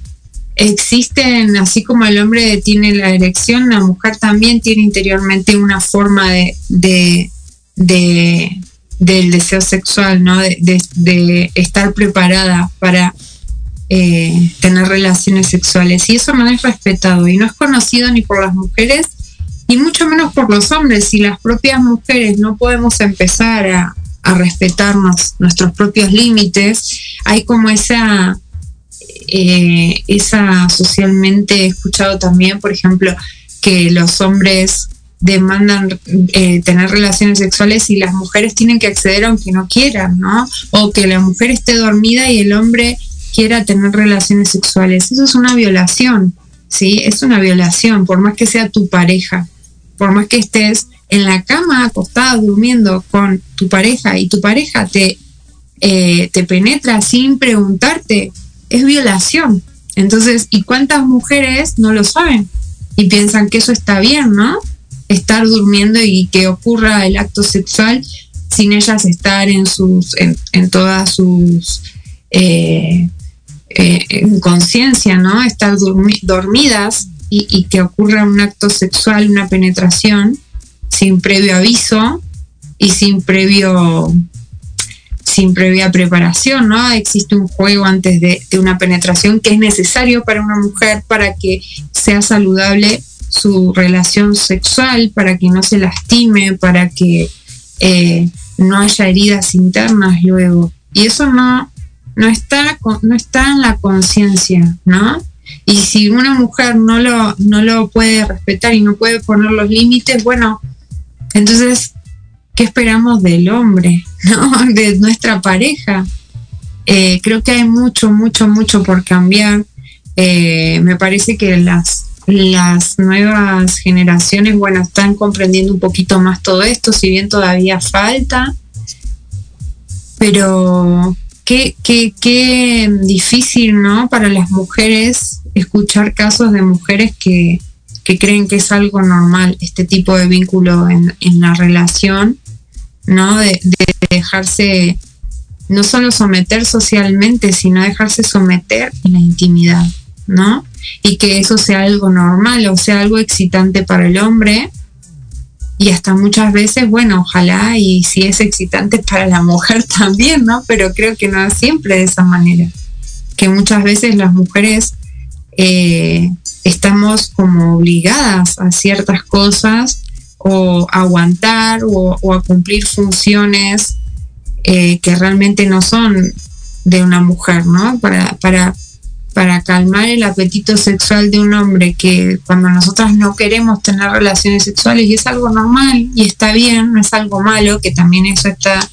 existen, así como el hombre tiene la erección, la mujer también tiene interiormente una forma de, de, de- del deseo sexual, ¿no? De, estar preparada para eh, tener relaciones sexuales. Y eso no es respetado y no es conocido ni por las mujeres y mucho menos por los hombres. Si las propias mujeres no podemos empezar a, a respetarnos nuestros propios límites, hay como esa eh, esa socialmente he escuchado también, por ejemplo, que los hombres demandan eh, tener relaciones sexuales y las mujeres tienen que acceder aunque no quieran, ¿no? O que la mujer esté dormida y el hombre quiera tener relaciones sexuales. Eso es una violación, ¿sí? Es una violación, por más que sea tu pareja, por más que estés en la cama acostada durmiendo con tu pareja y tu pareja te, eh, te penetra sin preguntarte, es violación. Entonces, ¿y cuántas mujeres no lo saben? Y piensan que eso está bien, ¿no? Estar durmiendo y que ocurra el acto sexual sin ellas estar en sus, en, todas sus eh, eh, en conciencia, ¿no? Estar dormidas y, y que ocurra un acto sexual, una penetración, sin previo aviso y sin previo sin previa preparación, ¿no? Existe un juego antes de, de una penetración que es necesario para una mujer para que sea saludable su relación sexual, para que no se lastime, para que eh, no haya heridas internas luego. Y eso no, no, está, no está en la conciencia, ¿no? Y si una mujer no lo, no lo puede respetar y no puede poner los límites, bueno, entonces, ¿qué esperamos del hombre, ¿no? de nuestra pareja? Eh, creo que hay mucho, mucho, mucho por cambiar. Eh, me parece que las, las nuevas generaciones, bueno, están comprendiendo un poquito más todo esto, si bien todavía falta, pero qué, qué, qué difícil, ¿no? Para las mujeres escuchar casos de mujeres que, que creen que es algo normal este tipo de vínculo en, en la relación, ¿no? De, de dejarse no solo someter socialmente, sino dejarse someter en la intimidad, ¿no? Y que eso sea algo normal o sea algo excitante para el hombre. Y hasta muchas veces, bueno, ojalá y si es excitante para la mujer también, ¿no? Pero creo que no siempre de esa manera. Que muchas veces las mujeres eh, estamos como obligadas a ciertas cosas o aguantar o, o a cumplir funciones eh, que realmente no son de una mujer, ¿no? Para, para, para calmar el apetito sexual de un hombre que cuando nosotras no queremos tener relaciones sexuales y es algo normal y está bien, no es algo malo, que también eso está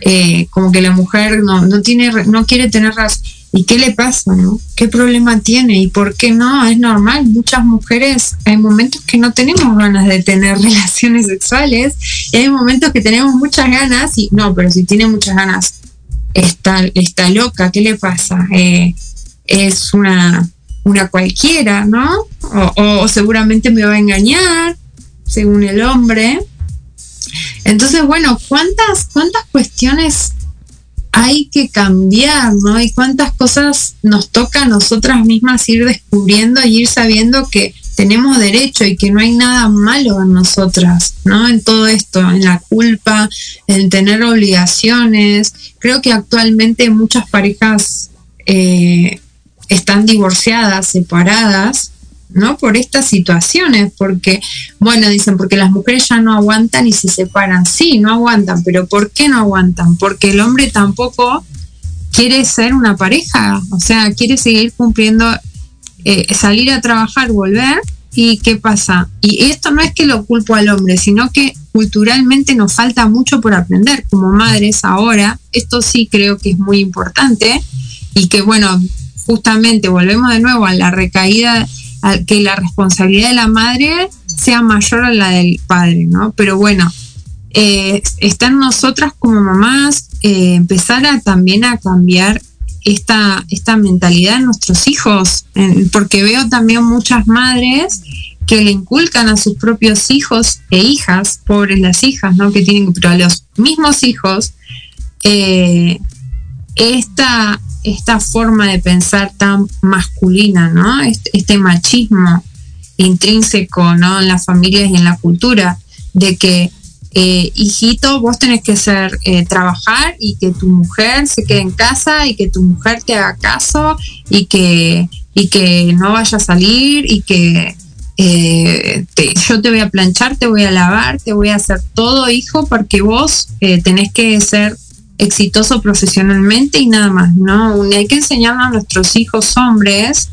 eh, como que la mujer no, no tiene no quiere tener raz- ¿Y qué le pasa, no? ¿Qué problema tiene? ¿Y por qué no? Es normal. Muchas mujeres, hay momentos que no tenemos ganas de tener relaciones sexuales y hay momentos que tenemos muchas ganas y no, pero si tiene muchas ganas, está, está loca, ¿qué le pasa? Eh, es una, una cualquiera, ¿no? O, o- seguramente me va a engañar, según el hombre. Entonces, bueno, ¿cuántas, cuántas cuestiones hay que cambiar, ¿no? Y cuántas cosas nos toca a nosotras mismas ir descubriendo y ir sabiendo que tenemos derecho y que no hay nada malo en nosotras, ¿no? En todo esto, en la culpa, en tener obligaciones. Creo que actualmente muchas parejas eh, están divorciadas, separadas, ¿no? Por estas situaciones, porque, bueno, dicen, porque las mujeres ya no aguantan y se separan. Sí, no aguantan, pero ¿por qué no aguantan? Porque el hombre tampoco quiere ser una pareja, o sea, quiere seguir cumpliendo, eh, salir a trabajar, volver, y ¿qué pasa? Y esto no es que lo culpo al hombre, sino que culturalmente nos falta mucho por aprender como madres ahora, esto sí creo que es muy importante, y que bueno, justamente volvemos de nuevo a la recaída que la responsabilidad de la madre sea mayor a la del padre, ¿no? Pero bueno, eh, está en nosotras como mamás eh, empezar también a cambiar esta, esta mentalidad en nuestros hijos, porque veo también muchas madres que le inculcan a sus propios hijos e hijas, pobres las hijas, ¿no? Que tienen, pero a los mismos hijos, eh, esta, esta forma de pensar tan masculina, ¿no? Este, este machismo intrínseco, ¿no? En las familias y en la cultura, de que eh, hijito, vos tenés que ser eh, trabajar y que tu mujer se quede en casa y que tu mujer te haga caso y que, y que no vaya a salir y que eh, yo te voy a planchar, te voy a lavar, te voy a hacer todo, hijo, porque vos tenés que ser exitoso profesionalmente y nada más, ¿no? Hay que enseñar a nuestros hijos hombres,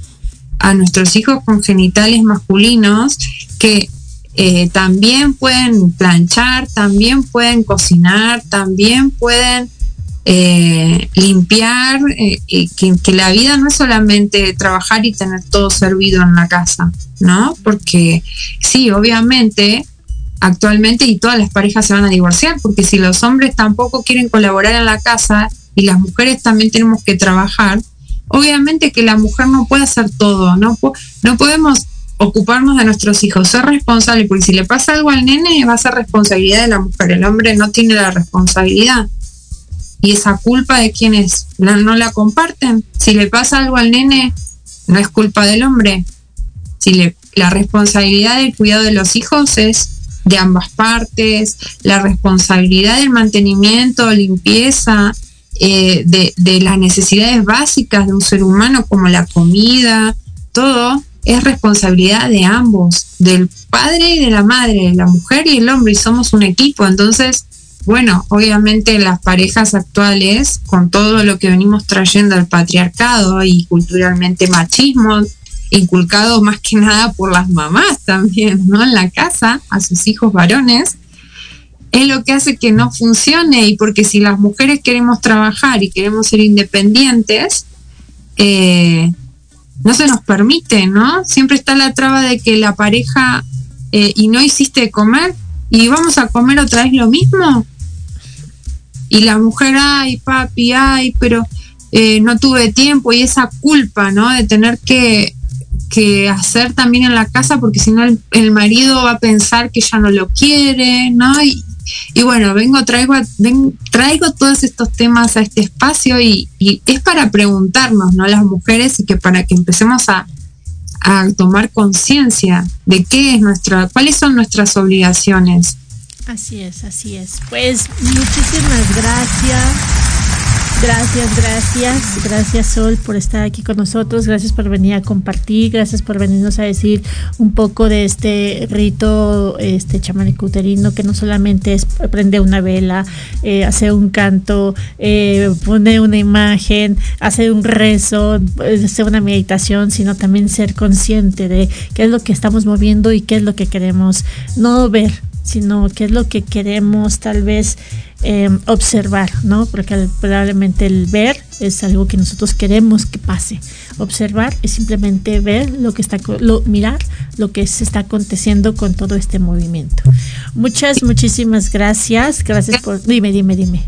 a nuestros hijos con genitales masculinos, que eh, también pueden planchar, también pueden cocinar, también pueden eh, limpiar, eh, que, que la vida no es solamente trabajar y tener todo servido en la casa, ¿no? Porque sí, obviamente, actualmente y todas las parejas se van a divorciar, porque si los hombres tampoco quieren colaborar en la casa y las mujeres también tenemos que trabajar, obviamente que la mujer no puede hacer todo, no, no podemos ocuparnos de nuestros hijos, ser responsable, porque si le pasa algo al nene va a ser responsabilidad de la mujer, el hombre no tiene la responsabilidad. Y esa culpa de quienes no la comparten, si le pasa algo al nene, no es culpa del hombre. Si le, la responsabilidad del cuidado de los hijos es de ambas partes, la responsabilidad del mantenimiento, limpieza, eh, de, de las necesidades básicas de un ser humano como la comida, todo es responsabilidad de ambos, del padre y de la madre, de la mujer y el hombre, y somos un equipo. Entonces, bueno, obviamente las parejas actuales, con todo lo que venimos trayendo al patriarcado y culturalmente machismo, inculcado más que nada por las mamás también, ¿no? En la casa, a sus hijos varones, es lo que hace que no funcione y porque si las mujeres queremos trabajar y queremos ser independientes, eh, no se nos permite, ¿no? Siempre está la traba de que la pareja eh, y no hiciste comer y vamos a comer otra vez lo mismo. Y la mujer, ay, papi, ay, pero eh, no tuve tiempo y esa culpa, ¿no? De tener que, que hacer también en la casa porque si no el, el marido va a pensar que ya no lo quiere, ¿no? Y, bueno, vengo, traigo, ven- traigo todos estos temas a este espacio y, y es para preguntarnos, ¿no? Las mujeres y que para que empecemos a, a tomar conciencia de qué es nuestra, cuáles son nuestras obligaciones. Así es, así es. Pues muchísimas gracias. Gracias, gracias. Gracias Sol por estar aquí con nosotros. Gracias por venir a compartir. Gracias por venirnos a decir un poco de este rito este chamánico uterino que no solamente es prender una vela, eh, hacer un canto, eh, poner una imagen, hacer un rezo, eh, hacer una meditación, sino también ser consciente de qué es lo que estamos moviendo y qué es lo que queremos no ver, sino qué es lo que queremos tal vez eh, observar, ¿no? Porque probablemente el ver es algo que nosotros queremos que pase. Observar es simplemente ver lo que está, lo, mirar lo que se está aconteciendo con todo este movimiento. Muchas, muchísimas gracias. Gracias por. Dime, dime, dime.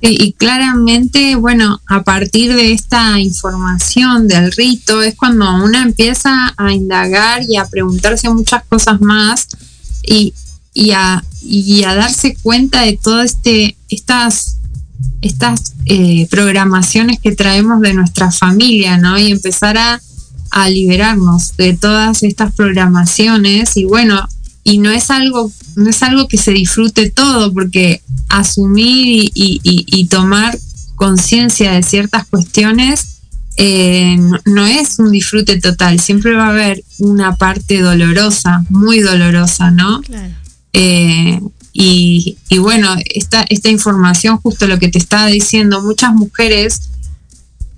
Y claramente, bueno, a partir de esta información del rito es cuando una empieza a indagar y a preguntarse muchas cosas más y, y, a, y a darse cuenta de todas este, estas, estas eh, programaciones que traemos de nuestra familia, ¿no? Y empezar a, a liberarnos de todas estas programaciones y bueno, y no es algo, no es algo que se disfrute todo, porque asumir y, y- tomar conciencia de ciertas cuestiones eh, no, no es un disfrute total, siempre va a haber una parte dolorosa, muy dolorosa, ¿no? Claro. Eh, y, y bueno, esta, esta información, justo lo que te estaba diciendo, muchas mujeres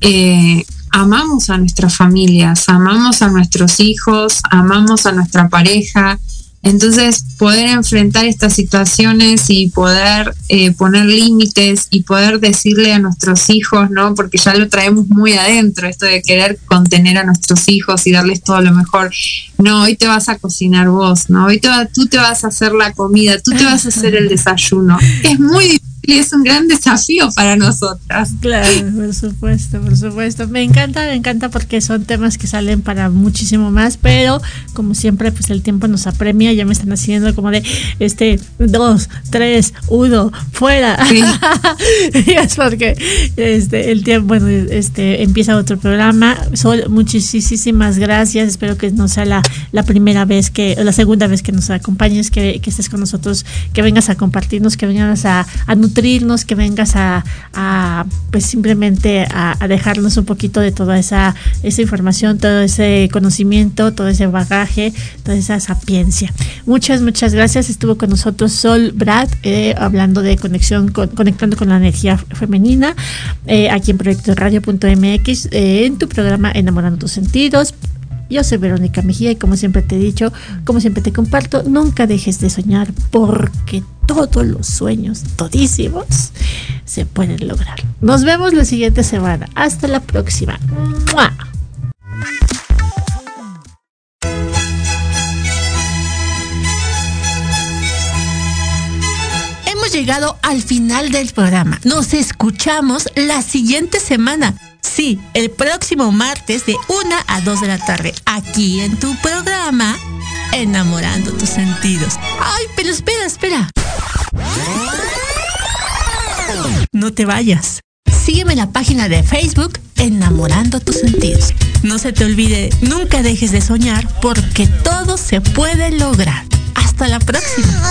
eh, amamos a nuestras familias, amamos a nuestros hijos, amamos a nuestra pareja. Entonces, poder enfrentar estas situaciones y poder eh, poner límites y poder decirle a nuestros hijos, ¿no? Porque ya lo traemos muy adentro, esto de querer contener a nuestros hijos y darles todo lo mejor. No, hoy te vas a cocinar vos, ¿no? Hoy te va- tú te vas a hacer la comida, tú te vas a hacer el desayuno. Es muy difícil es un gran desafío para nosotras. Claro, por supuesto, por supuesto. Me encanta, me encanta porque son temas que salen para muchísimo más, pero como siempre, pues el tiempo nos apremia, ya me están haciendo como de este, dos, tres, uno, fuera. Sí. Es porque este, el tiempo, bueno, este, empieza otro programa. Sol, muchísimas gracias. Espero que no sea la, la primera vez que, o la segunda vez que nos acompañes, que, que estés con nosotros, que vengas a compartirnos, que vengas a, a nutrirnos, que vengas a, pues simplemente a, dejarnos un poquito de toda esa, esa información, todo ese conocimiento, todo ese bagaje, toda esa sapiencia. Muchas, muchas gracias. Estuvo con nosotros Sol Brad, eh, hablando de conexión, con, conectando con la energía femenina, eh, aquí en Proyecto Radio.mx, eh, en tu programa Enamorando tus sentidos. Yo soy Verónica Mejía y como siempre te he dicho, como siempre te comparto, nunca dejes de soñar porque todos los sueños, todísimos, se pueden lograr. Nos vemos la siguiente semana. Hasta la próxima. ¡Mua! Hemos llegado al final del programa. Nos escuchamos la siguiente semana. Sí, el próximo martes de 1 a 2 de la tarde, aquí en tu programa, Enamorando tus sentidos. Ay, pero espera, espera. No te vayas. Sígueme en la página de Facebook Enamorando tus sentidos. No se te olvide, nunca dejes de soñar porque todo se puede lograr. Hasta la próxima.